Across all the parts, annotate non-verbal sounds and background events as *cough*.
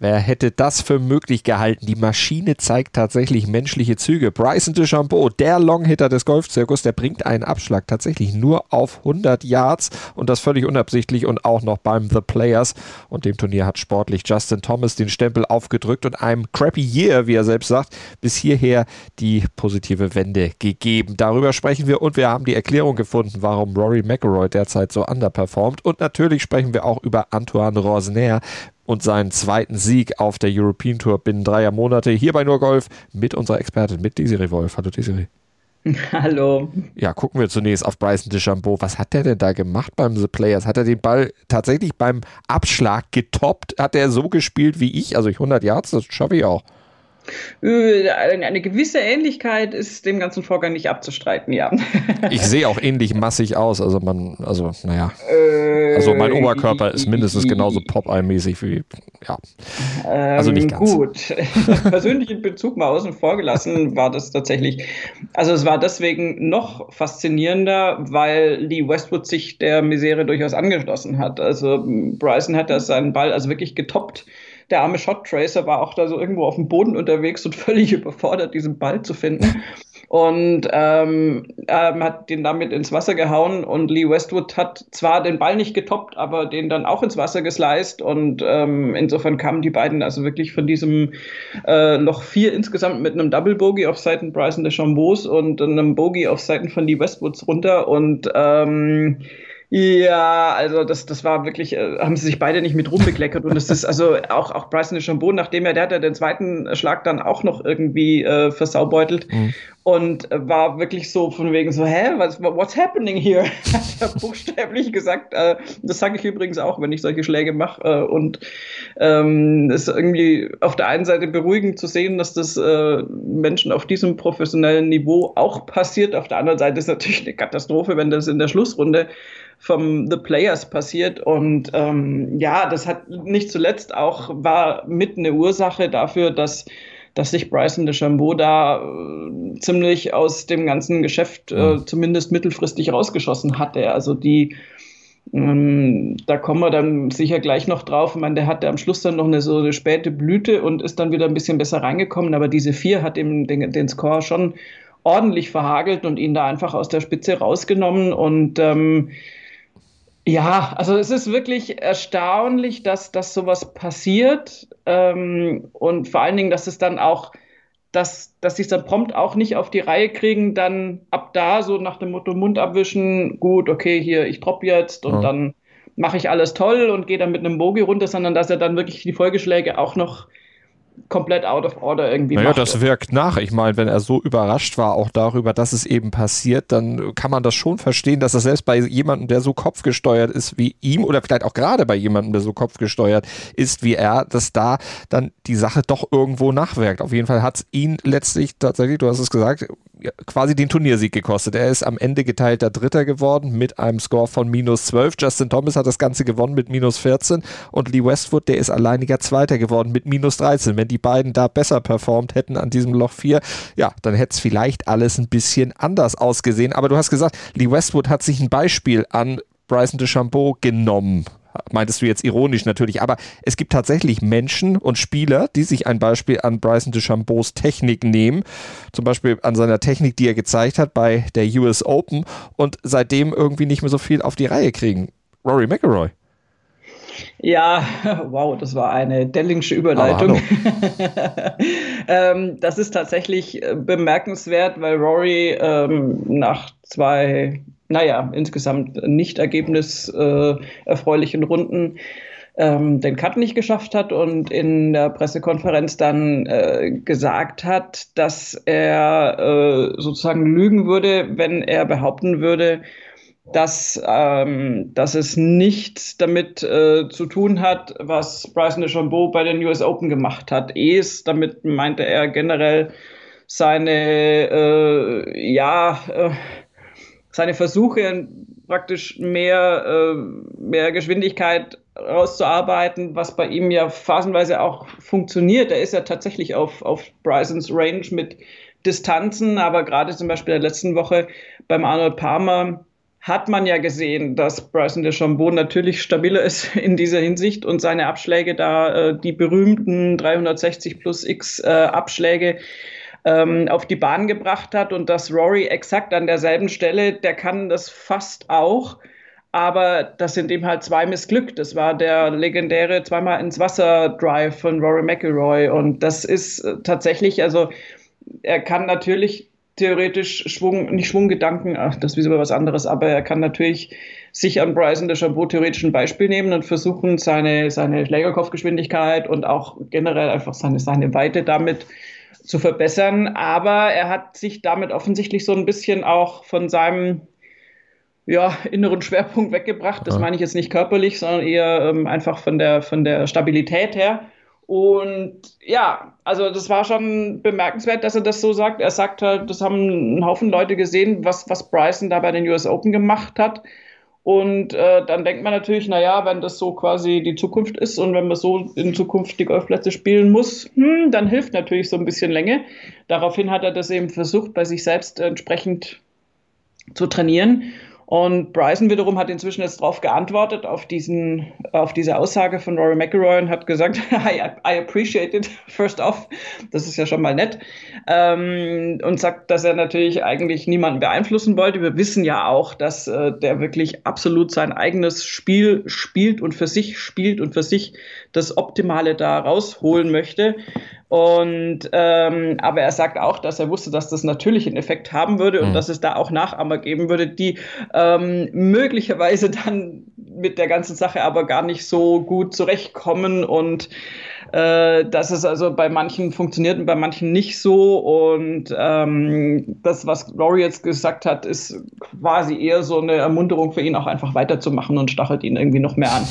Wer hätte das für möglich gehalten? Die Maschine zeigt tatsächlich menschliche Züge. Bryson DeChambeau, der Longhitter des Golfzirkus, der bringt einen Abschlag tatsächlich nur auf 100 Yards und das völlig unabsichtlich und auch noch beim The Players. Und dem Turnier hat sportlich Justin Thomas den Stempel aufgedrückt und einem crappy Year, wie er selbst sagt, bis hierher die positive Wende gegeben. Darüber sprechen wir und wir haben die Erklärung gefunden, warum Rory McIlroy derzeit so underperformt. Und natürlich sprechen wir auch über Antoine Rosner und seinen zweiten Sieg auf der European Tour binnen dreier Monate hier bei Nur Golf mit unserer Expertin, mit Desiree Wolf. Hallo Desiree. *laughs* Hallo. Ja, gucken wir zunächst auf Bryson DeChambeau. Was hat der denn da gemacht beim The Players? Hat er den Ball tatsächlich beim Abschlag getoppt? Hat er so gespielt wie ich? Also ich 100 Yards, das schaffe ich auch. Äh, eine gewisse Ähnlichkeit ist dem ganzen Vorgang nicht abzustreiten, ja. *laughs* Ich sehe auch ähnlich massig aus, also man, also naja. Äh, also mein Oberkörper ist mindestens genauso Popeye-mäßig wie, ja. Also nicht ganz. Gut. *laughs* Persönlichen Bezug mal außen vor gelassen, war das tatsächlich, also es war deswegen noch faszinierender, weil Lee Westwood sich der Misere durchaus angeschlossen hat. Also Bryson hat da seinen Ball also wirklich getoppt der arme Shot Tracer war auch da so irgendwo auf dem Boden unterwegs und *laughs* völlig überfordert, diesen Ball zu finden. Und ähm, ähm, hat den damit ins Wasser gehauen und Lee Westwood hat zwar den Ball nicht getoppt, aber den dann auch ins Wasser gesliced und ähm, insofern kamen die beiden also wirklich von diesem äh, Loch 4 insgesamt mit einem Double Bogey auf Seiten Bryson DeChambeaus und einem Bogey auf Seiten von Lee Westwoods runter und ähm, ja, also das, das war wirklich, äh, haben sie sich beide nicht mit rumbekleckert und es ist also auch, auch Bryson DeChambeau, nachdem er, der hat ja den zweiten Schlag dann auch noch irgendwie äh, versaubeutelt mhm. und war wirklich so von wegen so, hä, was, what's happening here? *laughs* hat er buchstäblich gesagt, äh, das sage ich übrigens auch, wenn ich solche Schläge mache äh, und ähm, ist irgendwie auf der einen Seite beruhigend zu sehen, dass das äh, Menschen auf diesem professionellen Niveau auch passiert, auf der anderen Seite ist natürlich eine Katastrophe, wenn das in der Schlussrunde vom The Players passiert. Und ähm, ja, das hat nicht zuletzt auch, war mit eine Ursache dafür, dass dass sich Bryson DeChambeau da äh, ziemlich aus dem ganzen Geschäft äh, mhm. zumindest mittelfristig rausgeschossen hatte. Also die, ähm, da kommen wir dann sicher gleich noch drauf. Ich meine, der hatte am Schluss dann noch eine so eine späte Blüte und ist dann wieder ein bisschen besser reingekommen. Aber diese vier hat ihm den, den Score schon ordentlich verhagelt und ihn da einfach aus der Spitze rausgenommen. Und ähm, ja, also es ist wirklich erstaunlich, dass, dass sowas passiert ähm, und vor allen Dingen, dass es dann auch, dass, dass sie es dann prompt auch nicht auf die Reihe kriegen, dann ab da so nach dem Motto Mund abwischen, gut, okay, hier, ich droppe jetzt und ja. dann mache ich alles toll und gehe dann mit einem Bogi runter, sondern dass er dann wirklich die Folgeschläge auch noch komplett out of order irgendwie naja, macht. das wirkt nach. Ich meine, wenn er so überrascht war auch darüber, dass es eben passiert, dann kann man das schon verstehen, dass das selbst bei jemandem, der so kopfgesteuert ist wie ihm oder vielleicht auch gerade bei jemandem, der so kopfgesteuert ist wie er, dass da dann die Sache doch irgendwo nachwirkt. Auf jeden Fall hat es ihn letztlich tatsächlich, du hast es gesagt, quasi den Turniersieg gekostet. Er ist am Ende geteilter Dritter geworden mit einem Score von minus 12. Justin Thomas hat das Ganze gewonnen mit minus 14 und Lee Westwood, der ist alleiniger Zweiter geworden mit minus 13. Wenn die beiden da besser performt hätten an diesem Loch 4, ja, dann hätte es vielleicht alles ein bisschen anders ausgesehen. Aber du hast gesagt, Lee Westwood hat sich ein Beispiel an Bryson DeChambeau genommen meintest du jetzt ironisch natürlich, aber es gibt tatsächlich Menschen und Spieler, die sich ein Beispiel an Bryson DeChambeaus Technik nehmen, zum Beispiel an seiner Technik, die er gezeigt hat bei der US Open und seitdem irgendwie nicht mehr so viel auf die Reihe kriegen. Rory McIlroy. Ja, *laughs* wow, das war eine Dellingsche Überleitung. *laughs* ähm, das ist tatsächlich äh, bemerkenswert, weil Rory ähm, nach zwei naja, insgesamt nicht ergebniserfreulichen äh, Runden ähm, den Cut nicht geschafft hat und in der Pressekonferenz dann äh, gesagt hat, dass er äh, sozusagen lügen würde, wenn er behaupten würde, dass, ähm, dass es nichts damit äh, zu tun hat, was Bryson DeChambeau bei den US Open gemacht hat. Es, damit meinte er generell seine, äh, ja, äh, seine Versuche, praktisch mehr, äh, mehr Geschwindigkeit rauszuarbeiten, was bei ihm ja phasenweise auch funktioniert. Er ist ja tatsächlich auf, auf Brysons Range mit Distanzen, aber gerade zum Beispiel der letzten Woche beim Arnold Palmer hat man ja gesehen, dass Bryson DeChambeau natürlich stabiler ist *laughs* in dieser Hinsicht und seine Abschläge da, äh, die berühmten 360 plus X äh, Abschläge, ähm, auf die Bahn gebracht hat und dass Rory exakt an derselben Stelle, der kann das fast auch, aber das sind ihm halt zwei missglückt. Das war der legendäre zweimal ins Wasser Drive von Rory McIlroy und das ist äh, tatsächlich, also er kann natürlich theoretisch Schwung, nicht Schwunggedanken, ach, das ist wieder was anderes, aber er kann natürlich sich an Bryson DeChambeau theoretisch ein Beispiel nehmen und versuchen, seine, seine Schlägerkopfgeschwindigkeit und auch generell einfach seine, seine Weite damit zu verbessern. Aber er hat sich damit offensichtlich so ein bisschen auch von seinem ja, inneren Schwerpunkt weggebracht. Das meine ich jetzt nicht körperlich, sondern eher ähm, einfach von der, von der Stabilität her. Und ja, also das war schon bemerkenswert, dass er das so sagt. Er sagt halt, das haben ein Haufen Leute gesehen, was, was Bryson da bei den US Open gemacht hat. Und äh, dann denkt man natürlich, naja, wenn das so quasi die Zukunft ist und wenn man so in Zukunft die Golfplätze spielen muss, hm, dann hilft natürlich so ein bisschen Länge. Daraufhin hat er das eben versucht, bei sich selbst entsprechend zu trainieren. Und Bryson wiederum hat inzwischen jetzt darauf geantwortet, auf, diesen, auf diese Aussage von Rory McIlroy und hat gesagt, *laughs* I, I appreciate it, *laughs* first off. Das ist ja schon mal nett. Ähm, und sagt, dass er natürlich eigentlich niemanden beeinflussen wollte. Wir wissen ja auch, dass äh, der wirklich absolut sein eigenes Spiel spielt und für sich spielt und für sich das Optimale da rausholen möchte. Und ähm, aber er sagt auch, dass er wusste, dass das natürlich einen Effekt haben würde und mhm. dass es da auch Nachahmer geben würde, die ähm, möglicherweise *laughs* dann mit der ganzen Sache aber gar nicht so gut zurechtkommen und äh, dass es also bei manchen funktioniert und bei manchen nicht so. Und ähm, das, was Laurie jetzt gesagt hat, ist quasi eher so eine Ermunterung für ihn, auch einfach weiterzumachen und stachelt ihn irgendwie noch mehr an.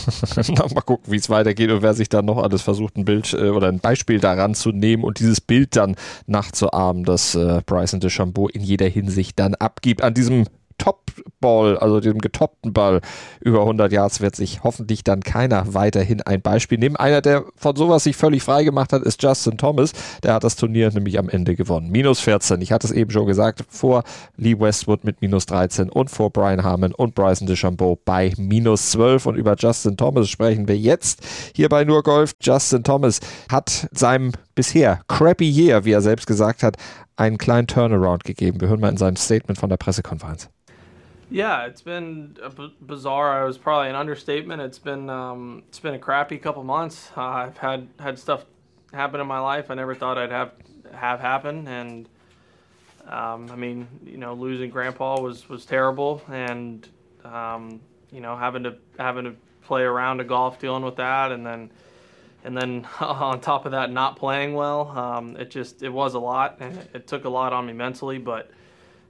*laughs* mal gucken, wie es weitergeht und wer sich dann noch alles versucht, ein Bild äh, oder ein Beispiel daran zu nehmen und dieses Bild dann nachzuahmen, das äh, Bryson DeChambeau in jeder Hinsicht dann abgibt. An diesem Top-Ball, also dem getoppten Ball über 100 Yards, wird sich hoffentlich dann keiner weiterhin ein Beispiel nehmen. Einer, der von sowas sich völlig frei gemacht hat, ist Justin Thomas. Der hat das Turnier nämlich am Ende gewonnen. Minus 14. Ich hatte es eben schon gesagt, vor Lee Westwood mit minus 13 und vor Brian Harmon und Bryson DeChambeau bei minus 12. Und über Justin Thomas sprechen wir jetzt hier bei Nur Golf. Justin Thomas hat seinem bisher crappy year, wie er selbst gesagt hat, einen kleinen Turnaround gegeben. Wir hören mal in sein Statement von der Pressekonferenz. Yeah, it's been bizarre. It was probably an understatement. It's been um, it's been a crappy couple months. Uh, I've had had stuff happen in my life I never thought I'd have have happen, and um, I mean, you know, losing Grandpa was was terrible, and um, you know, having to having to play around a golf, dealing with that, and then and then *laughs* on top of that, not playing well. Um, it just it was a lot, and it, took a lot on me mentally, but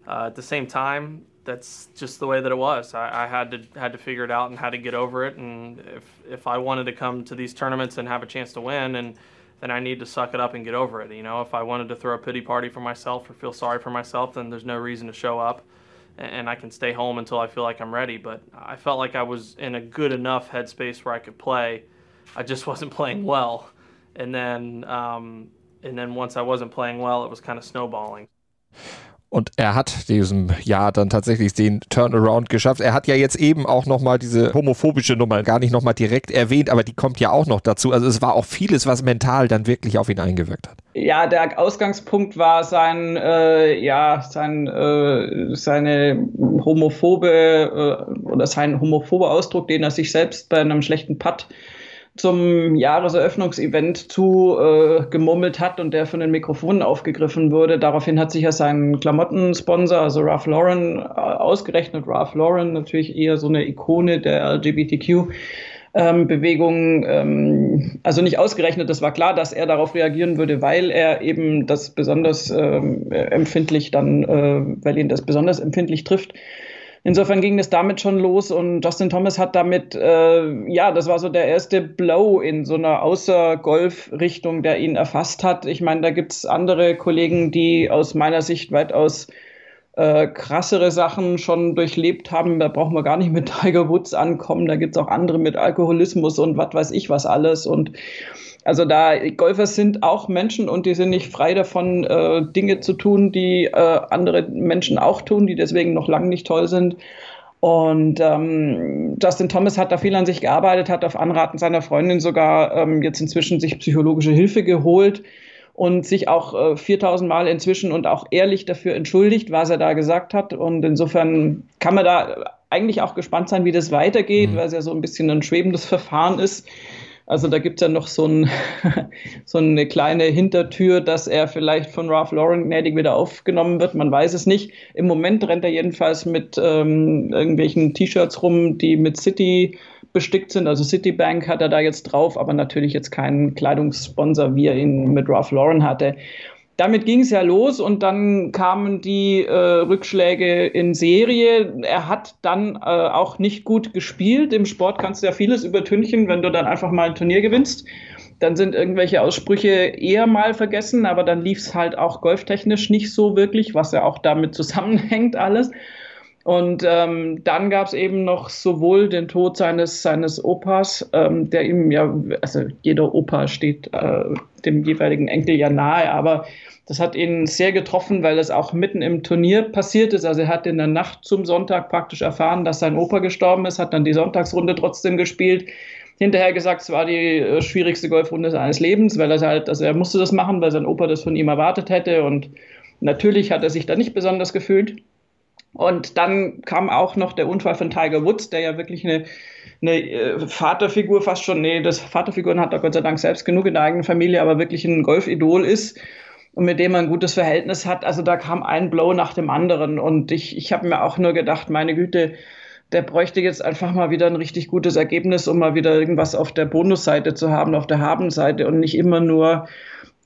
uh, at the same time that's just the way that it was. I, I, had to had to figure it out and had to get over it. And if if I wanted to come to these tournaments and have a chance to win, and then I need to suck it up and get over it. You know, if I wanted to throw a pity party for myself or feel sorry for myself, then there's no reason to show up, and I can stay home until I feel like I'm ready. But I felt like I was in a good enough headspace where I could play. I just *laughs* wasn't playing well, and then um, and then once I wasn't playing well, it was kind of snowballing. Und er hat diesem Jahr dann tatsächlich den Turnaround geschafft. Er hat ja jetzt eben auch nochmal diese homophobische Nummer gar nicht nochmal direkt erwähnt, aber die kommt ja auch noch dazu. Also es war auch vieles, was mental dann wirklich auf ihn eingewirkt hat. Ja, der Ausgangspunkt war sein, äh, ja, sein, äh, seine homophobe äh, oder sein homophober Ausdruck, den er sich selbst bei einem schlechten Putt zum Jahreseröffnungsevent zu äh, gemurmelt hat und der von den Mikrofonen aufgegriffen wurde. Daraufhin hat sich ja sein Klamottensponsor, also Ralph Lauren, äh, ausgerechnet. Ralph Lauren, natürlich eher so eine Ikone der LGBTQ. Ähm, Bewegung, ähm, also nicht ausgerechnet, das war klar, dass er darauf reagieren würde, weil er eben das besonders ähm, empfindlich dann, äh, weil ihn das besonders empfindlich trifft. Insofern ging es damit schon los und Justin Thomas hat damit, äh, ja, das war so der erste Blow in so einer Außer-Golf-Richtung, der ihn erfasst hat. Ich meine, da gibt es andere Kollegen, die aus meiner Sicht weitaus äh, krassere Sachen schon durchlebt haben. Da brauchen wir gar nicht mit Tiger Woods ankommen. Da gibt es auch andere mit Alkoholismus und was weiß ich was alles. Und also da Golfer sind auch Menschen und die sind nicht frei davon, äh, Dinge zu tun, die äh, andere Menschen auch tun, die deswegen noch lange nicht toll sind. Und ähm, Justin Thomas hat da viel an sich gearbeitet, hat auf Anraten seiner Freundin sogar ähm, jetzt inzwischen sich psychologische Hilfe geholt und sich auch äh, 4000 Mal inzwischen und auch ehrlich dafür entschuldigt, was er da gesagt hat. Und insofern kann man da eigentlich auch gespannt sein, wie das weitergeht, mhm. weil es ja so ein bisschen ein schwebendes Verfahren ist. Also da gibt es ja noch so, ein, *laughs* so, eine kleine Hintertür, dass er vielleicht von Ralph Lauren gnädig wieder aufgenommen wird. Man weiß es nicht. Im Moment rennt er jedenfalls mit ähm, irgendwelchen T-Shirts rum, die mit City bestickt sind. Also Citibank hat er da jetzt drauf, aber natürlich jetzt keinen Kleidungssponsor, wie er ihn mit Ralph Lauren hatte damit ging es ja los und dann kamen die äh, Rückschläge in Serie. Er hat dann äh, auch nicht gut gespielt. Im Sport kannst du ja vieles übertünchen, wenn du dann einfach mal ein Turnier gewinnst. Dann sind irgendwelche Aussprüche eher mal vergessen, aber dann lief es halt auch golftechnisch nicht so wirklich, was ja auch damit *laughs* zusammenhängt alles. Und ähm, dann gab es eben noch sowohl den Tod seines, seines Opas, ähm, der ihm ja, also jeder Opa steht äh, dem jeweiligen Enkel ja nahe, aber das hat ihn sehr getroffen, weil es auch mitten im Turnier passiert ist. Also er hat in der Nacht zum Sonntag praktisch erfahren, dass sein Opa gestorben ist, hat dann die Sonntagsrunde trotzdem gespielt. Hinterher gesagt, es war die äh, schwierigste Golfrunde seines Lebens, weil er halt, also er musste das machen, weil sein Opa das von ihm erwartet hätte. Und natürlich hat er sich da nicht besonders gefühlt. Und dann kam auch noch der Unfall von Tiger Woods, der ja wirklich eine, eine äh, Vaterfigur fast schon, nee, das Vaterfiguren hat er Gott sei Dank selbst genug in der eigenen Familie, aber wirklich ein Golfidol ist und mit dem man ein gutes Verhältnis hat. Also da kam ein Blow nach dem anderen und ich, ich habe mir auch nur gedacht, meine Güte, der bräuchte jetzt einfach mal wieder ein richtig gutes Ergebnis, um mal wieder irgendwas auf der Bonusseite zu haben, auf der Habenseite und nicht immer nur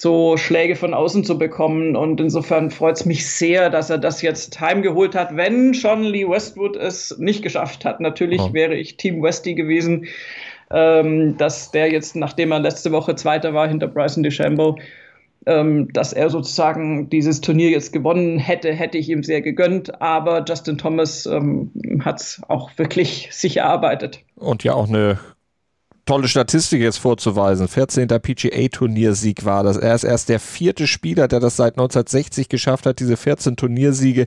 so Schläge von außen zu bekommen. Und insofern freut es mich sehr, dass er das jetzt heimgeholt hat, wenn schon Lee Westwood es nicht geschafft hat. Natürlich oh. wäre ich Team Westy gewesen, ähm, dass der jetzt, nachdem er letzte Woche Zweiter war hinter Bryson DeChambeau, ähm, dass er sozusagen dieses Turnier jetzt gewonnen hätte, hätte ich ihm sehr gegönnt. Aber Justin Thomas ähm, hat es auch wirklich sich erarbeitet. Und ja auch eine tolle Statistik jetzt vorzuweisen. 14. PGA-Turniersieg war das. Er ist erst der vierte Spieler, der das seit 1960 geschafft hat, diese 14 Turniersiege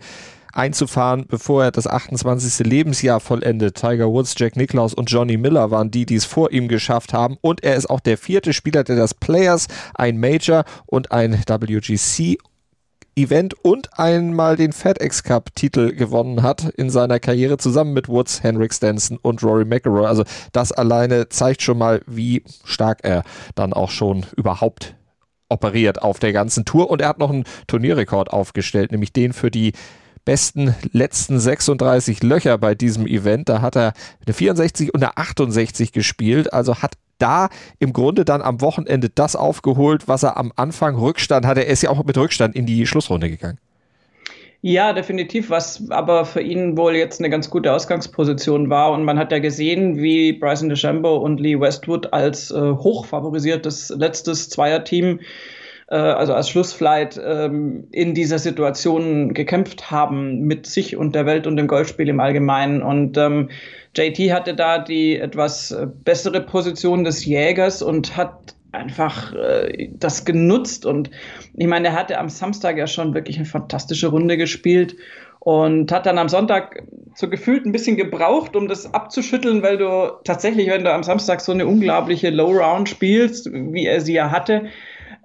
einzufahren, bevor er das 28. Lebensjahr vollendet. Tiger Woods, Jack Nicklaus und Johnny Miller waren die, die es vor ihm geschafft haben. Und er ist auch der vierte Spieler, der das Players, ein Major und ein WGC Event und einmal den FedEx Cup Titel gewonnen hat in seiner Karriere zusammen mit Woods, Henrik Stenson und Rory McIlroy. Also das alleine zeigt schon mal, wie stark er dann auch schon überhaupt operiert auf der ganzen Tour und er hat noch einen Turnierrekord aufgestellt, nämlich den für die besten letzten 36 Löcher bei diesem Event. Da hat er eine 64 und eine 68 gespielt, also hat da im Grunde dann am Wochenende das aufgeholt, was er am Anfang Rückstand hatte. Er ist ja auch mit Rückstand in die Schlussrunde gegangen. Ja, definitiv, was aber für ihn wohl jetzt eine ganz gute Ausgangsposition war. Und man hat ja gesehen, wie Bryson DeChambeau und Lee Westwood als äh, hochfavorisiertes letztes Zweierteam äh, also als Schlussflight ähm, in dieser Situation gekämpft haben mit sich und der Welt und dem Golfspiel im Allgemeinen. Und ähm, JT hatte da die etwas äh, bessere Position des Jägers und hat einfach äh, das genutzt. Und ich meine, er hatte am Samstag ja schon wirklich eine fantastische Runde gespielt und hat dann am Sonntag so gefühlt ein bisschen gebraucht, um das abzuschütteln, weil du tatsächlich, wenn du am Samstag so eine unglaubliche Low Round spielst, wie er sie ja hatte,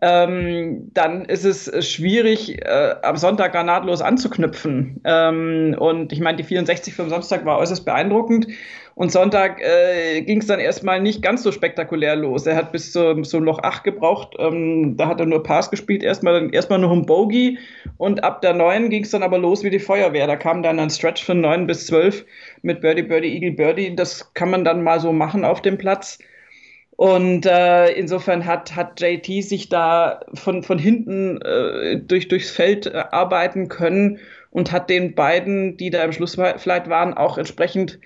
ähm, dann ist es schwierig, äh, am Sonntag granatlos anzuknüpfen. Ähm, und ich meine, die 64 vom Samstag war äußerst beeindruckend. Und Sonntag äh, ging es dann erstmal nicht ganz so spektakulär los. Er hat bis zum, zum Loch 8 gebraucht. Ähm, da hat er nur Pass gespielt, erstmal, erstmal nur ein Bogey. Und ab der 9 ging es dann aber los wie die Feuerwehr. Da kam dann ein Stretch von 9 bis 12 mit Birdie, Birdie, Eagle, Birdie. Das kann man dann mal so machen auf dem Platz. Und äh, insofern hat, hat JT sich da von, von hinten äh, durch, durchs Feld äh, arbeiten können und hat den beiden, die da im Schlussflight waren, auch entsprechend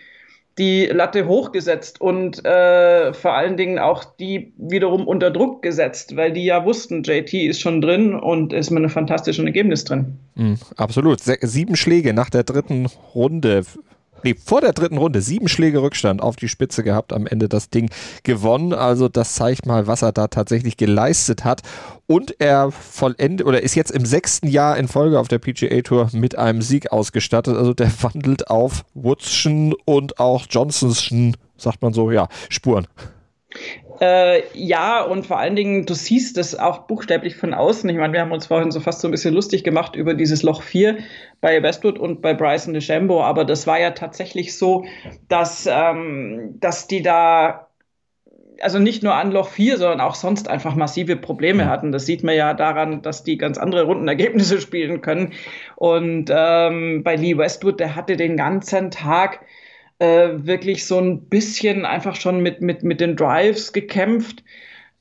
die Latte hochgesetzt und äh, vor allen Dingen auch die wiederum unter Druck gesetzt, weil die ja wussten, JT ist schon drin und ist mit einem fantastischen Ergebnis drin. Mhm, absolut. Sie sieben Schläge nach der dritten Runde nee, vor der dritten Runde sieben Schläge Rückstand auf die Spitze gehabt, am Ende das Ding gewonnen. Also das zeigt mal, was er da tatsächlich geleistet hat. Und er vollendet oder ist jetzt im sechsten Jahr in Folge auf der PGA Tour mit einem Sieg ausgestattet. Also der wandelt auf Woodschen und auch Johnsonschen, sagt man so, ja, Spuren. Äh, ja, und vor allen Dingen, du siehst es auch buchstäblich von außen. Ich meine, wir haben uns vorhin so fast so ein bisschen lustig gemacht über dieses Loch 4 bei Westwood und bei Bryson DeChambeau, aber das war ja tatsächlich so, dass, ähm, dass die da also nicht nur an Loch 4, sondern auch sonst einfach massive Probleme hatten. Das sieht man ja daran, dass die ganz andere Rundenergebnisse *laughs* spielen können. Und ähm, bei Lee Westwood, der hatte den ganzen Tag äh, wirklich so ein bisschen einfach schon mit, mit, mit den Drives gekämpft.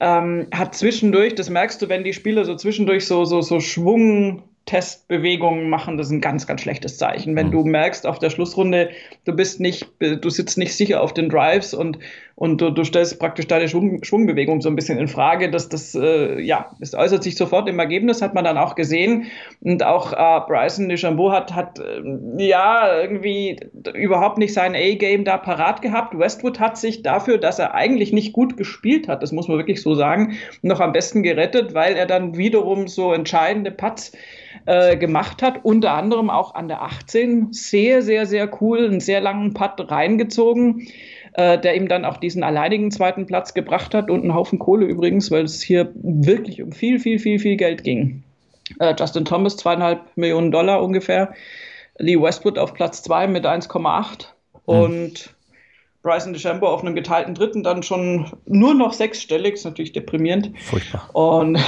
Ähm, hat zwischendurch, das merkst du, wenn die Spieler so zwischendurch so, so, so Schwung Testbewegungen machen, das ist ein ganz, ganz schlechtes Zeichen. Wenn mhm. du merkst auf der Schlussrunde, du bist nicht, du sitzt nicht sicher auf den Drives und, und du, du stellst praktisch deine Schwung, Schwungbewegung so ein bisschen in Frage, dass das, äh, ja, es äußert sich sofort im Ergebnis, hat man dann auch gesehen. Und auch äh, Bryson DeChambeau hat, hat, äh, ja, irgendwie überhaupt nicht sein A-Game da parat gehabt. Westwood hat sich dafür, dass er eigentlich nicht gut gespielt hat, das muss man wirklich so sagen, noch am besten gerettet, weil er dann wiederum so entscheidende Putts äh, gemacht hat, unter anderem auch an der 18. Sehr, sehr, sehr cool, einen sehr langen Putt reingezogen, äh, der ihm dann auch diesen alleinigen zweiten Platz gebracht hat und einen Haufen Kohle übrigens, weil es hier wirklich um viel, viel, viel, viel Geld ging. Äh, Justin Thomas, zweieinhalb Millionen Dollar ungefähr. Lee Westwood auf Platz 2 mit 1,8 hm. und Bryson DeChambeau auf einem geteilten Dritten dann schon nur noch sechsstellig, ist natürlich deprimierend. Furchtbar. Und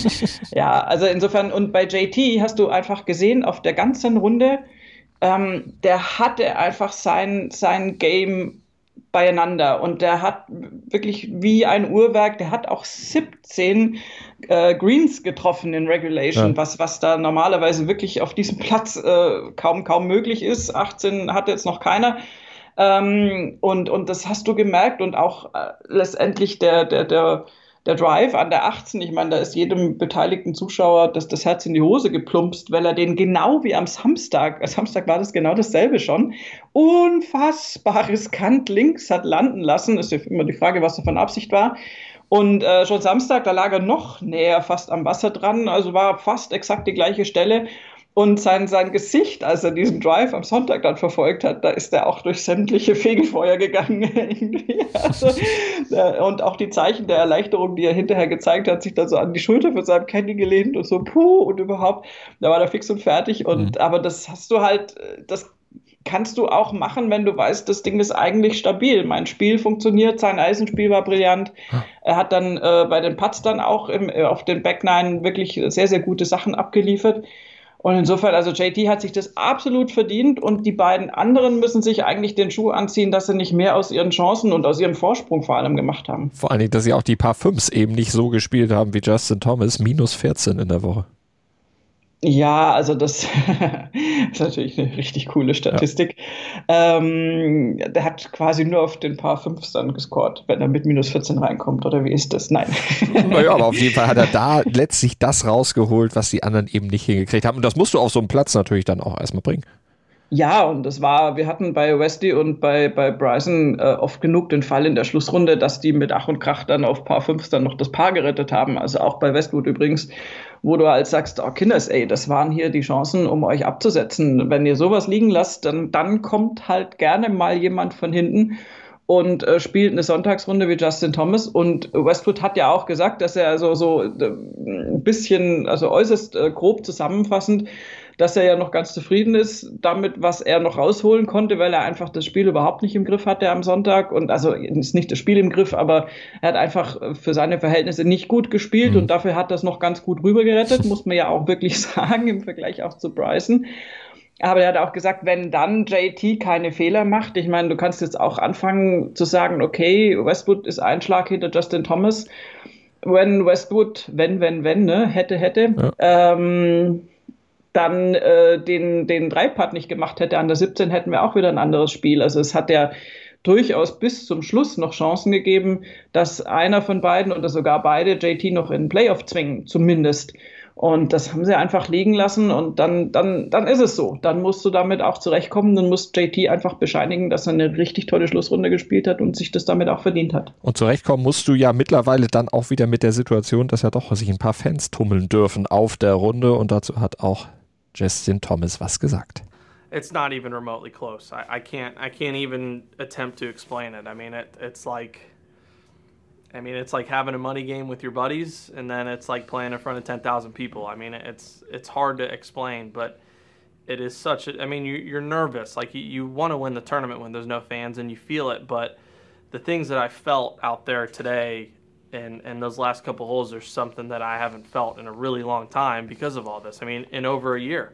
*laughs* ja, also insofern, und bei JT hast du einfach gesehen, auf der ganzen Runde, ähm, der hatte einfach sein, sein Game beieinander und der hat wirklich wie ein Uhrwerk, der hat auch 17 äh, Greens getroffen in Regulation, ja. was, was da normalerweise wirklich auf diesem Platz äh, kaum, kaum möglich ist. 18 hatte jetzt noch keiner. Ähm, und, und das hast du gemerkt und auch äh, letztendlich der, der, der, der Drive an der 18, ich meine, da ist jedem beteiligten Zuschauer das, das Herz in die Hose geplumpst, weil er den genau wie am Samstag, am Samstag war das genau dasselbe schon, unfassbar riskant links hat landen lassen. Ist ja immer die Frage, was da von Absicht war. Und äh, schon Samstag, da lag er noch näher fast am Wasser dran, also war fast exakt die gleiche Stelle. Und sein, sein Gesicht, als er diesen Drive am Sonntag dann verfolgt hat, da ist er auch durch sämtliche *laughs* Fegefeuer gegangen. *laughs* also, und auch die Zeichen der Erleichterung, die er hinterher gezeigt hat, sich dann so an die Schulter von seinem Candy gelehnt und so, puh, und überhaupt, da war er fix und fertig. Und mhm. aber das hast du halt, das kannst du auch machen, wenn du weißt, das Ding ist eigentlich stabil. Mein Spiel funktioniert, sein Eisenspiel war brillant. Er hat dann äh, bei den Putts dann auch im, auf den Back Nine wirklich sehr, sehr gute Sachen abgeliefert. Und insofern, also JT hat sich das absolut verdient und die beiden anderen müssen sich eigentlich den Schuh anziehen, dass sie nicht mehr aus ihren Chancen und aus ihrem Vorsprung vor allem gemacht haben. Vor allen Dingen, dass sie auch die paar Fünfs eben nicht so gespielt haben wie Justin Thomas, minus 14 in der Woche. Ja, also das *laughs* ist natürlich eine richtig coole Statistik. Ja. Ähm, der hat quasi nur auf den paar Fünfs dann gescored, wenn er mit minus 14 reinkommt, oder wie ist das? Nein. *laughs* Naja, aber auf jeden Fall hat er da *laughs* letztlich das rausgeholt, was die anderen eben nicht hingekriegt haben. Und das musst du auf so einem Platz natürlich dann auch erstmal bringen. Ja, und das war, wir hatten bei Westy und bei, bei Bryson äh, oft genug den Fall in der Schlussrunde, dass die mit Ach und Krach dann auf Paar 5 dann noch das Paar gerettet haben. Also auch bei Westwood übrigens, wo du halt sagst, oh Kinders, ey, das waren hier die Chancen, um euch abzusetzen. Wenn ihr sowas liegen lasst, dann, dann kommt halt gerne mal jemand von hinten und äh, spielt eine Sonntagsrunde wie Justin Thomas. Und Westwood hat ja auch gesagt, dass er so, so äh, ein bisschen, also äußerst äh, grob zusammenfassend, dass er ja noch ganz zufrieden ist damit, was er noch rausholen konnte, weil er einfach das Spiel überhaupt nicht im Griff hatte am Sonntag. Und also ist nicht das Spiel im Griff, aber er hat einfach für seine Verhältnisse nicht gut gespielt mhm. und dafür hat das noch ganz gut rübergerettet, *laughs* muss man ja auch wirklich *laughs* sagen, im Vergleich auch zu Bryson. Aber er hat auch gesagt, wenn dann JT keine Fehler macht, ich meine, du kannst jetzt auch anfangen zu sagen, okay, Westwood ist ein Schlag hinter Justin Thomas. Wenn Westwood, wenn, wenn, wenn, ne, hätte, hätte, ja. ähm, dann äh, den, den Dreipad nicht gemacht hätte an der 17, hätten wir auch wieder ein anderes Spiel. Also es hat ja durchaus bis zum Schluss noch Chancen gegeben, dass einer von beiden oder sogar beide JT noch in Playoff zwingen, zumindest. Und das haben sie einfach liegen lassen und dann, dann, dann ist es so. Dann musst du damit auch zurechtkommen. Dann muss JT einfach bescheinigen, dass er eine richtig tolle Schlussrunde gespielt hat und sich das damit auch verdient hat. Und zurechtkommen musst du ja mittlerweile dann auch wieder mit der Situation, dass ja doch sich ein paar Fans tummeln dürfen auf der Runde und dazu hat auch Justin Thomas was gesagt. It's not even remotely close. I, I can't I can't even attempt to explain it. I mean it, it's like I mean, it's like having a money game with your buddies, and then it's like playing in front of ten thousand people. I mean, it's it's hard to explain, but it is such. A, I mean, you, you're nervous, like you, you want to win the tournament when there's no fans, and you feel it. But the things that I felt out there today, and and those last couple holes, are something that I haven't felt in a really long time because of all this. I mean, in over a year,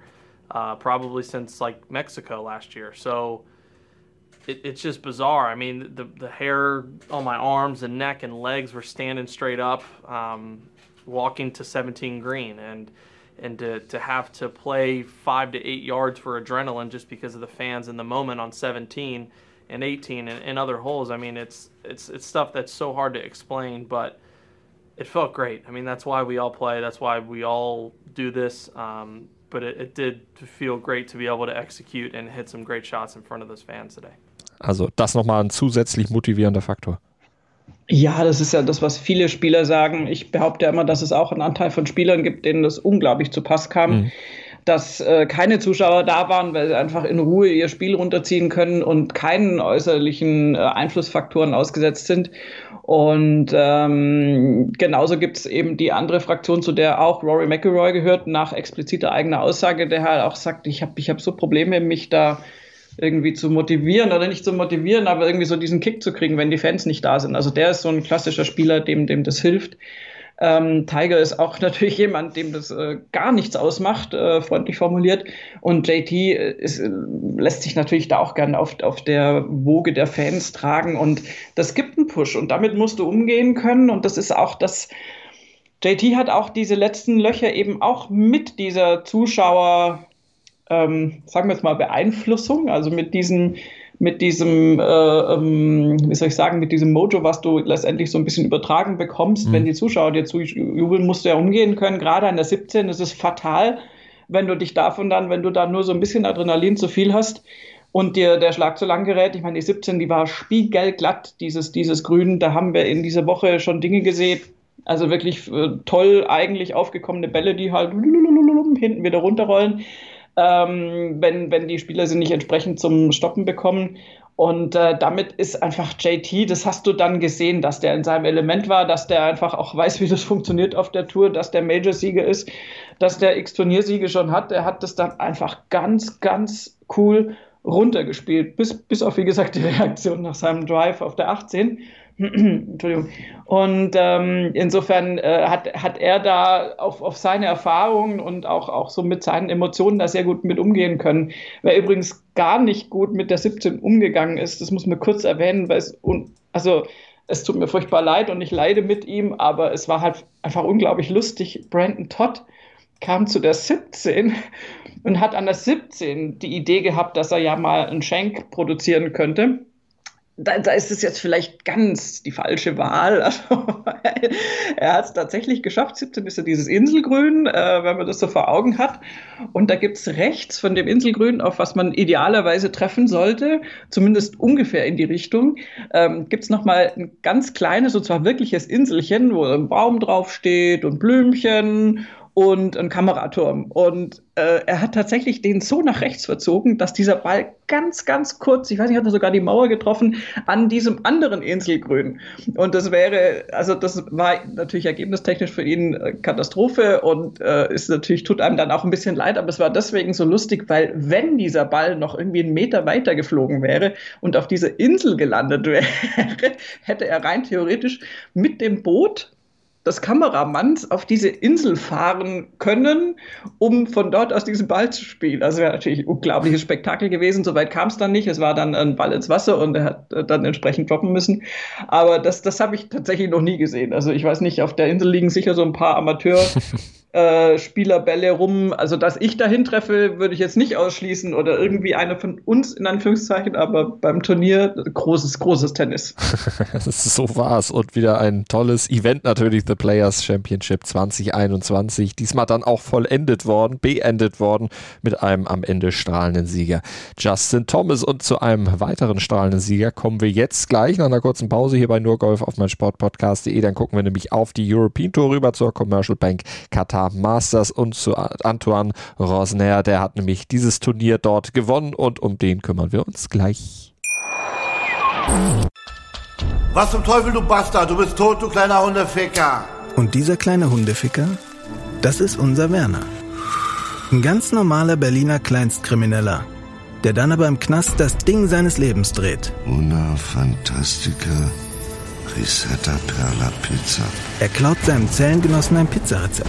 uh, probably since like Mexico last year. So it, it's just bizarre. I mean, the the hair on my arms and neck and legs were standing straight up, um, walking to 17 green, and and to, to have to play five to eight yards for adrenaline just because of the fans in the moment on 17 and 18 and, and other holes. I mean, it's it's it's stuff that's so hard to explain, but it felt great. I mean, that's why we all play. That's why we all do this. Um, but it, it did feel great to be able to execute and hit some great shots in front of those fans today. Also das nochmal ein zusätzlich motivierender Faktor. Ja, das ist ja das, was viele Spieler sagen. Ich behaupte immer, dass es auch einen Anteil von Spielern gibt, denen das unglaublich zu Pass kam. Mhm. Dass äh, keine Zuschauer da waren, weil sie einfach in Ruhe ihr Spiel runterziehen können und keinen äußerlichen äh, Einflussfaktoren ausgesetzt sind. Und ähm, genauso gibt es eben die andere Fraktion, zu der auch Rory McIlroy gehört, nach expliziter eigener Aussage, der halt auch sagt, ich habe ich hab so Probleme, mich da irgendwie zu motivieren oder nicht zu motivieren, aber irgendwie so diesen Kick zu kriegen, wenn die Fans nicht da sind. Also der ist so ein klassischer Spieler, dem, dem das hilft. Ähm, Tiger ist auch *laughs* natürlich jemand, dem das äh, gar nichts ausmacht, äh, freundlich formuliert. Und JT ist, äh, lässt sich natürlich da auch gern auf, auf der Woge der Fans tragen. Und das gibt einen Push. Und damit musst du umgehen können. Und das ist auch das. JT hat auch diese letzten Löcher eben auch mit dieser Zuschauer, ähm, sagen wir jetzt mal, Beeinflussung, also mit diesem, mit diesem, äh, ähm, wie soll ich sagen, mit diesem Mojo, was du letztendlich so ein bisschen übertragen bekommst, mhm. wenn die Zuschauer dir zujubeln, musst du ja umgehen können. Gerade an der 17 ist es fatal, wenn du dich davon dann, wenn du dann nur so ein bisschen Adrenalin zu viel hast und dir der Schlag zu lang gerät. Ich meine, die 17, die war spiegelglatt, dieses, dieses Grün. Da haben wir in dieser Woche schon Dinge gesehen. Also wirklich äh, toll eigentlich aufgekommene Bälle, die halt hinten wieder runterrollen ähm, wenn, wenn die Spieler sie nicht entsprechend zum Stoppen bekommen. Und äh, damit ist einfach JT, das hast du dann gesehen, dass der in seinem Element war, dass der einfach auch weiß, wie das funktioniert auf der Tour, dass der Major-Sieger ist, dass der X-Turniersiege schon hat. Der hat das dann einfach ganz, ganz cool runtergespielt, bis, bis auf, wie gesagt, die Reaktion nach seinem Drive auf der 18. *clears throat* Entschuldigung. Und ähm, insofern äh, hat, hat er da auf, auf seine Erfahrungen und auch, auch so mit seinen Emotionen da sehr gut mit umgehen können. Wer übrigens gar nicht gut mit der 17 umgegangen ist, das muss man kurz erwähnen, weil es, also es tut mir furchtbar leid und ich leide mit ihm, aber es war halt einfach unglaublich lustig. Brandon Todd kam zu der 17 und hat an der 17 die Idee gehabt, dass er ja mal einen Schenk produzieren könnte da, da, ist es jetzt vielleicht ganz die falsche Wahl. *laughs* Also, er hat es tatsächlich geschafft. 17 ist ja dieses Inselgrün, äh, wenn man das so vor Augen hat. Und da gibt es rechts von dem Inselgrün, auf was man idealerweise treffen sollte, zumindest ungefähr in die Richtung, ähm, gibt es nochmal ein ganz kleines, und zwar wirkliches Inselchen, wo ein Baum draufsteht und Blümchen und ein Kameraturm. Und äh, er hat tatsächlich den so nach rechts verzogen, dass dieser Ball ganz, ganz kurz, ich weiß nicht, hat er sogar die Mauer getroffen, an diesem anderen Inselgrün. Und das wäre, also das war natürlich ergebnistechnisch für ihn äh, Katastrophe und äh, ist natürlich, tut einem dann auch ein bisschen leid, aber es war deswegen so lustig, weil wenn dieser Ball noch irgendwie einen Meter weiter geflogen wäre und auf diese Insel gelandet wäre, *laughs* hätte er rein theoretisch mit dem Boot des Kameramanns auf diese Insel fahren können, um von dort aus diesen Ball zu spielen. Also wäre natürlich ein unglaubliches Spektakel gewesen. Soweit kam es dann nicht. Es war dann ein Ball ins Wasser und er hat äh, dann entsprechend droppen müssen. Aber das, das habe ich tatsächlich noch nie gesehen. Also ich weiß nicht, auf der Insel liegen sicher so ein paar Amateur. *laughs* äh, Spielerbälle rum. Also, dass ich dahin treffe, würde ich jetzt nicht ausschließen oder irgendwie einer von uns in Anführungszeichen, aber beim Turnier großes, großes Tennis. *laughs* so war's. Und wieder ein tolles Event natürlich, The Players Championship 2021. Diesmal dann auch vollendet worden, beendet worden mit einem am Ende strahlenden Sieger. Justin Thomas. Und zu einem weiteren strahlenden Sieger kommen wir jetzt gleich nach einer kurzen Pause hier bei Nurgolf auf mein Sportpodcast.de. Dann gucken wir nämlich auf die European Tour rüber zur Commercial Bank Qatar Qatar Masters und zu Antoine Rosner. Der hat nämlich dieses Turnier dort gewonnen und um den kümmern wir uns gleich. Was zum Teufel, du Bastard? Du bist tot, du kleiner Hundeficker. Und dieser kleine Hundeficker, das ist unser Werner. Ein ganz normaler Berliner Kleinstkrimineller, der dann aber im Knast das Ding seines Lebens dreht. Una Fantastica Risetta Perla Pizza. Er klaut seinem Zellengenossen ein Pizzarezept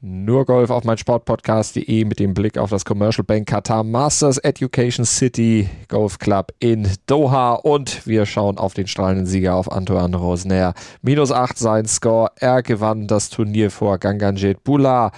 Nur Golf auf mein Sportpodcast.de mit dem Blick auf das Commercial Bank Qatar Masters Education City Golf Club in Doha und wir schauen auf den strahlenden Sieger auf Antoine Rosner. Minus 8 sein Score. Er gewann das Turnier vor Ganganjet Bula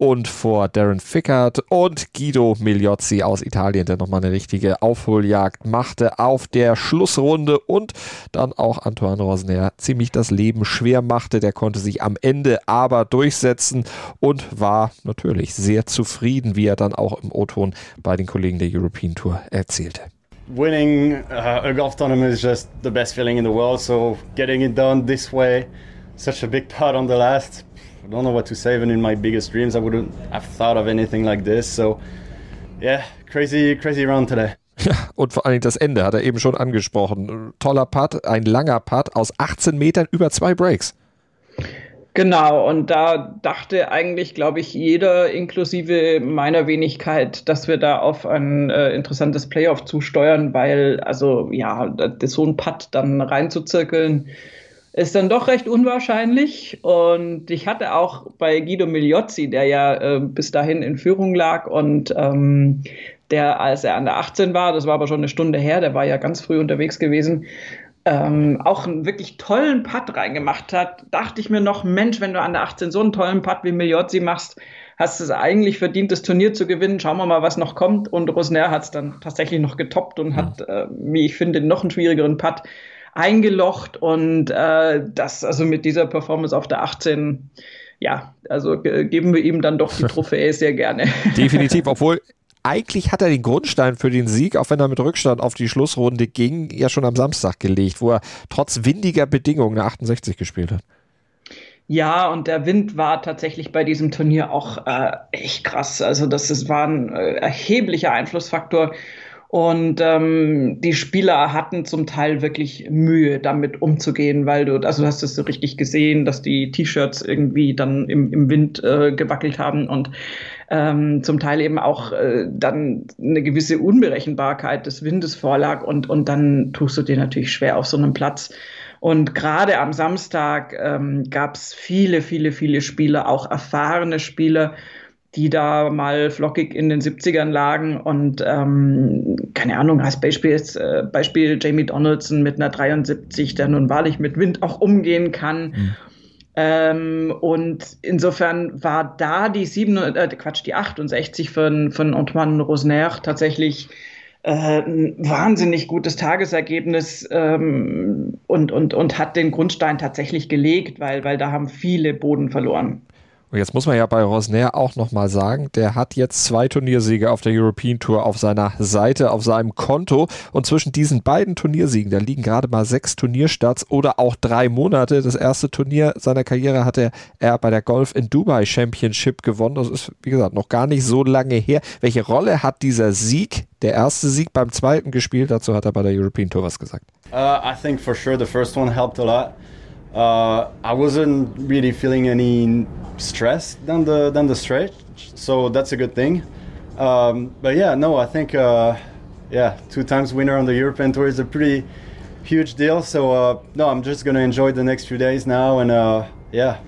und vor Darren Fickert und Guido Migliozzi aus Italien, der nochmal eine richtige Aufholjagd machte auf der Schlussrunde und dann auch Antoine Rosner ziemlich das Leben schwer machte. Der konnte sich am Ende aber durchsetzen und war natürlich sehr zufrieden, wie er dann auch im O-Ton bei den Kollegen der European Tour erzählte. Winning uh, a golf tournament is just the best feeling in the world, so getting it done this way, such a big part on the last, don't know what to say. Even in my biggest dreams, I wouldn't have thought of anything like this. So, yeah, crazy, crazy round today. Ja, und vor allem das Ende hat er eben schon angesprochen. Toller Putt, ein langer Putt aus 18 Metern über zwei Breaks. Genau, und da dachte eigentlich, glaube ich, jeder, inklusive meiner Wenigkeit, dass wir da auf ein äh, interessantes Playoff zusteuern, weil, also ja, so ein Putt dann reinzuzirkeln, ist dann doch recht unwahrscheinlich. Und ich hatte auch bei Guido Migliozzi, der ja äh, bis dahin in Führung lag und ähm, der, als er an der 18 war, das war aber schon eine Stunde her, der war ja ganz früh unterwegs gewesen, ähm, auch einen wirklich tollen Putt reingemacht hat, dachte ich mir noch, Mensch, wenn du an der 18 so einen tollen Putt wie Migliozzi machst, hast du es eigentlich verdient, das Turnier zu gewinnen. Schauen wir mal, was noch kommt. Und Rosner hat es dann tatsächlich noch getoppt und hat, äh, wie ich finde, noch einen schwierigeren Putt eingelocht und äh, das also mit dieser Performance auf der 18 ja, also geben wir ihm dann doch die *laughs* Trophäe sehr gerne. Definitiv, *laughs* obwohl eigentlich hat er den Grundstein für den Sieg, auch wenn er mit Rückstand auf die Schlussrunde ging, ja schon am Samstag gelegt, wo er trotz windiger Bedingungen eine 68 gespielt hat. Ja, und der Wind war tatsächlich bei diesem Turnier auch äh, echt krass. Also das, das war ein äh, erheblicher Einflussfaktor. Und ähm, die Spieler hatten zum Teil wirklich Mühe, damit umzugehen, weil du, also du hast es so richtig gesehen, dass die T-Shirts irgendwie dann im, im Wind äh, gewackelt haben und ähm, zum Teil eben auch äh, dann eine gewisse Unberechenbarkeit des Windes vorlag und, und dann tust du dir natürlich schwer auf so einem Platz. Und gerade am Samstag ähm, gab es viele, viele, viele Spieler, auch erfahrene Spieler, die da mal flockig in den 70ern lagen und ähm, keine Ahnung, als Beispiel, äh, Beispiel Jamie Donaldson mit einer 73, der nun wahrlich mit Wind auch umgehen kann. Mhm. Ähm, und insofern war da die 7, äh, Quatsch, die 68 von, von Antoine Rosner tatsächlich äh, ein wahnsinnig gutes Tagesergebnis ähm, und, und, und hat den Grundstein tatsächlich gelegt, weil, weil da haben viele Boden verloren. Und jetzt muss man ja bei Rosner auch nochmal sagen, der hat jetzt zwei Turniersiege auf der European Tour auf seiner Seite, auf seinem Konto. Und zwischen diesen beiden Turniersiegen, da liegen gerade mal sechs Turnierstarts oder auch drei Monate. Das erste Turnier seiner Karriere hatte er bei der Golf in Dubai Championship gewonnen. Das ist, wie gesagt, noch gar nicht so lange her. Welche Rolle hat dieser Sieg, der erste Sieg beim zweiten gespielt? Dazu hat er bei der European Tour was gesagt. Uh, I think for sure the first one helped a lot. Uh, I wasn't really feeling any stress down the down the stretch, so that's a good thing. Um, but yeah, no, I think uh, yeah, two times winner on the European Tour is a pretty huge deal. So uh, no, I'm just gonna enjoy the next few days now and uh, yeah,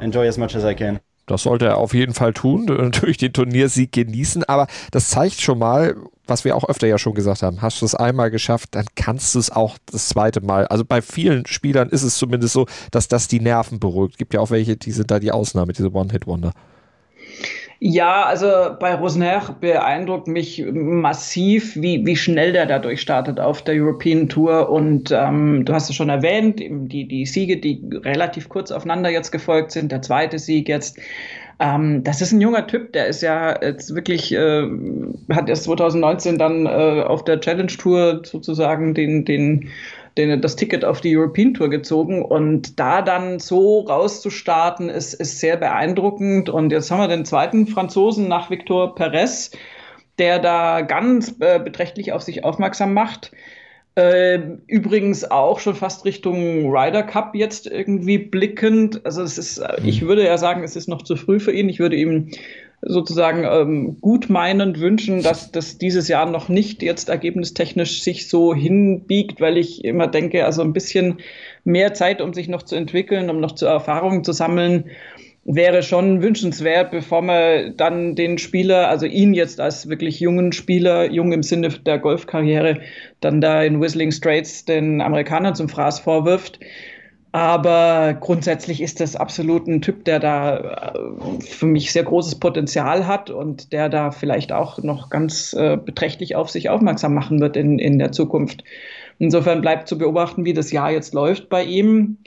enjoy as much as I can. Das sollte er auf jeden Fall tun, *laughs* natürlich den Turniersieg genießen, aber das zeigt schon mal, was wir auch öfter ja schon gesagt haben, hast du es einmal geschafft, dann kannst du es auch das zweite Mal. Also bei vielen Spielern ist es zumindest so, dass das die Nerven beruhigt. Gibt ja auch welche, die sind da die Ausnahme, diese One-Hit-Wonder. Ja, also bei Rosner beeindruckt mich massiv, wie, wie schnell der dadurch startet auf der European Tour. Und ähm, du hast es schon erwähnt, die, die Siege, die relativ kurz aufeinander jetzt gefolgt sind, der zweite Sieg jetzt. Ähm, das ist ein junger Typ, der ist ja jetzt wirklich, äh, hat erst 2019 dann äh, auf der Challenge Tour sozusagen den, den den, das Ticket auf die European Tour gezogen und da dann so rauszustarten, ist, ist sehr beeindruckend. Und jetzt haben wir den zweiten Franzosen nach Victor Perez, der da ganz äh, beträchtlich auf sich aufmerksam macht. Äh, übrigens auch schon fast Richtung Ryder Cup jetzt irgendwie blickend. Also es ist, äh, ich würde ja sagen, es ist noch zu früh für ihn. Ich würde ihm sozusagen ähm, gut meinend wünschen, dass das dieses Jahr noch nicht jetzt ergebnistechnisch sich so hinbiegt, weil ich immer denke, also ein bisschen mehr Zeit, um sich noch zu entwickeln, um noch zu Erfahrungen zu sammeln, wäre schon wünschenswert, bevor man dann den Spieler, also ihn jetzt als wirklich jungen Spieler, jung im Sinne der Golfkarriere, dann da in Whistling Straits den Amerikanern zum Fraß vorwirft. Aber grundsätzlich ist das absolut ein Typ, der da äh, für mich sehr großes Potenzial hat und der da vielleicht auch noch ganz äh, beträchtlich auf sich aufmerksam machen wird in, in der Zukunft. Insofern bleibt zu beobachten, wie das Jahr jetzt läuft bei ihm.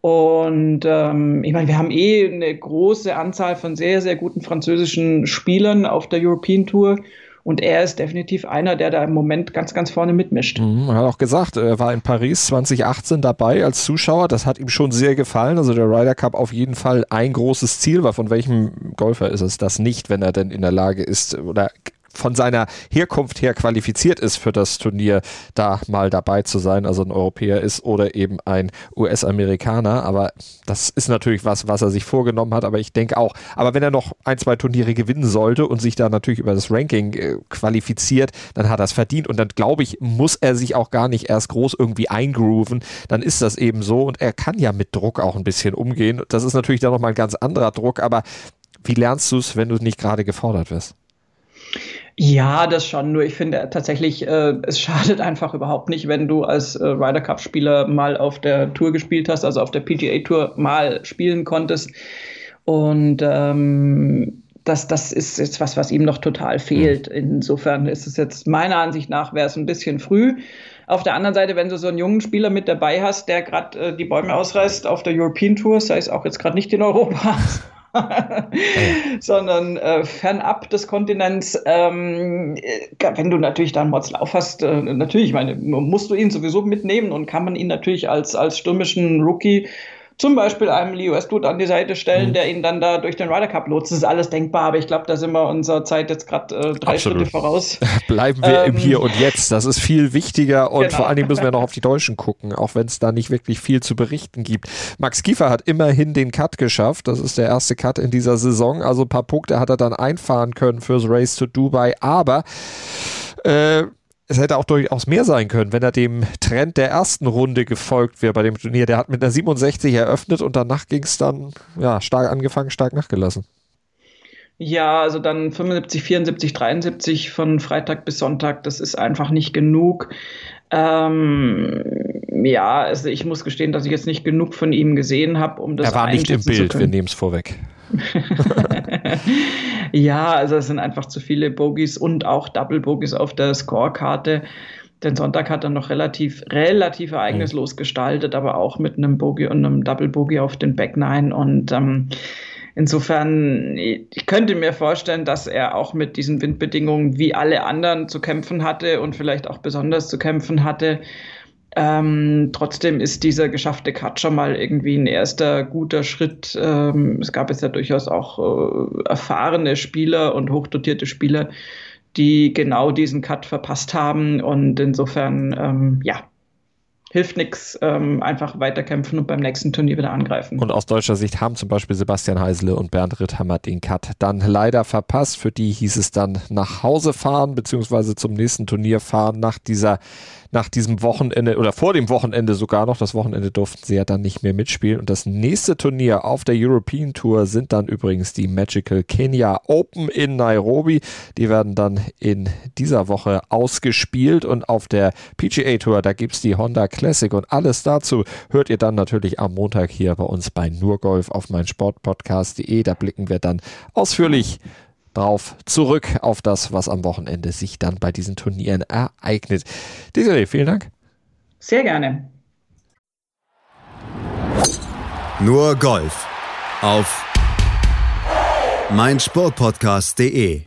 Und ähm, ich meine, wir haben eh eine große Anzahl von sehr, sehr guten französischen Spielern auf der European Tour. Und er ist definitiv einer, der da im Moment ganz, ganz vorne mitmischt. Mhm, er hat auch gesagt, er war in Paris 2018 dabei als Zuschauer. Das hat ihm schon sehr gefallen. Also der Ryder Cup auf jeden Fall ein großes Ziel war. Von welchem Golfer ist es das nicht, wenn er denn in der Lage ist oder von seiner Herkunft her qualifiziert ist für das Turnier, da mal dabei zu sein, also ein Europäer ist oder eben ein US-Amerikaner. Aber das ist natürlich was, was er sich vorgenommen hat. Aber ich denke auch, aber wenn er noch ein, zwei Turniere gewinnen sollte und sich da natürlich über das Ranking äh, qualifiziert, dann hat er es verdient. Und dann glaube ich, muss er sich auch gar nicht erst groß irgendwie eingrooven. Dann ist das eben so. Und er kann ja mit Druck auch ein bisschen umgehen. Das ist natürlich dann nochmal ein ganz anderer Druck. Aber wie lernst du es, wenn du nicht gerade gefordert wirst? Ja, das schon. Nur ich finde tatsächlich, äh, es *laughs* schadet einfach überhaupt nicht, wenn du als äh, Ryder Cup-Spieler mal auf der Tour gespielt hast, also auf der PGA Tour mal spielen konntest. Und ähm, das, das ist jetzt was, was ihm noch total fehlt. Mhm. Insofern ist es jetzt meiner Ansicht nach wäre es ein bisschen früh. Auf der anderen Seite, wenn du so einen jungen Spieler mit dabei hast, der gerade äh, die Bäume ausreißt auf der European Tour, sei es auch jetzt gerade nicht in Europa, *laughs* sondern äh, fernab des Kontinents. Ähm, äh, wenn du natürlich da einen Motzlauf hast, äh, natürlich, ich meine, musst du ihn sowieso mitnehmen und kann man ihn natürlich als, als stürmischen Rookie zum Beispiel einem Lee Westwood an die Seite stellen, mhm. der ihn dann da durch den Ryder Cup lotst. Das ist alles denkbar, aber ich glaube, da sind wir unserer Zeit jetzt gerade äh, drei Absolut. Schritte voraus. *laughs* Bleiben wir ähm, im Hier und Jetzt. Das ist viel wichtiger und genau. vor allen Dingen müssen wir *laughs* noch auf die Deutschen gucken, auch wenn es da nicht wirklich viel zu berichten gibt. Max Kiefer hat immerhin den Cut geschafft. Das ist der erste Cut in dieser Saison. Also ein paar Punkte hat er dann einfahren können fürs Race to Dubai, aber äh, es hätte auch durchaus mehr sein können, wenn er dem Trend der ersten Runde gefolgt wäre bei dem Turnier. Der hat mit einer 67 eröffnet und danach ging es dann ja, stark angefangen, stark nachgelassen. Ja, also dann 75, 74, 73 von Freitag bis Sonntag, das ist einfach nicht genug. Ähm, ja, also ich muss gestehen, dass ich jetzt nicht genug von ihm gesehen habe, um das Er war nicht im Bild, wir nehmen es vorweg. *laughs* *laughs* *laughs* ja, also es sind einfach zu viele Bogies und auch Double Bogies auf der Scorekarte. Den Sonntag hat er noch relativ, relativ ereignislos mhm. gestaltet, aber auch mit einem Bogie und einem Double Bogie auf den Back Nine. Und ähm, insofern, ich könnte mir vorstellen, dass er auch mit diesen Windbedingungen wie alle anderen zu kämpfen hatte und vielleicht auch besonders zu kämpfen hatte. Ähm, trotzdem ist dieser geschaffte Cut schon mal irgendwie ein erster guter Schritt. Ähm, es gab jetzt ja durchaus auch äh, erfahrene Spieler und hochdotierte Spieler, die genau diesen Cut verpasst haben. Und insofern, ähm, ja, hilft nichts, ähm, einfach weiterkämpfen und beim nächsten Turnier wieder angreifen. Und aus deutscher Sicht haben zum Beispiel Sebastian Heisele und Bernd Ritthammer den Cut dann leider verpasst. Für die hieß es dann nach Hause fahren, beziehungsweise zum nächsten Turnier fahren nach dieser nach diesem Wochenende oder vor dem Wochenende sogar noch. Das Wochenende durften sie ja dann nicht mehr mitspielen. Und das nächste Turnier auf der European Tour sind dann übrigens die Magical Kenya Open in Nairobi. Die werden dann in dieser Woche ausgespielt und auf der PGA Tour, da gibt es die Honda Classic und alles dazu hört ihr dann natürlich am Montag hier bei uns bei Nurgolf auf mein Sportpodcast.de. Da blicken wir dann ausführlich drauf zurück auf das, was am Wochenende sich dann bei diesen Turnieren ereignet. Desiree, vielen Dank. Sehr gerne. Nur Golf auf meinsportpodcast.de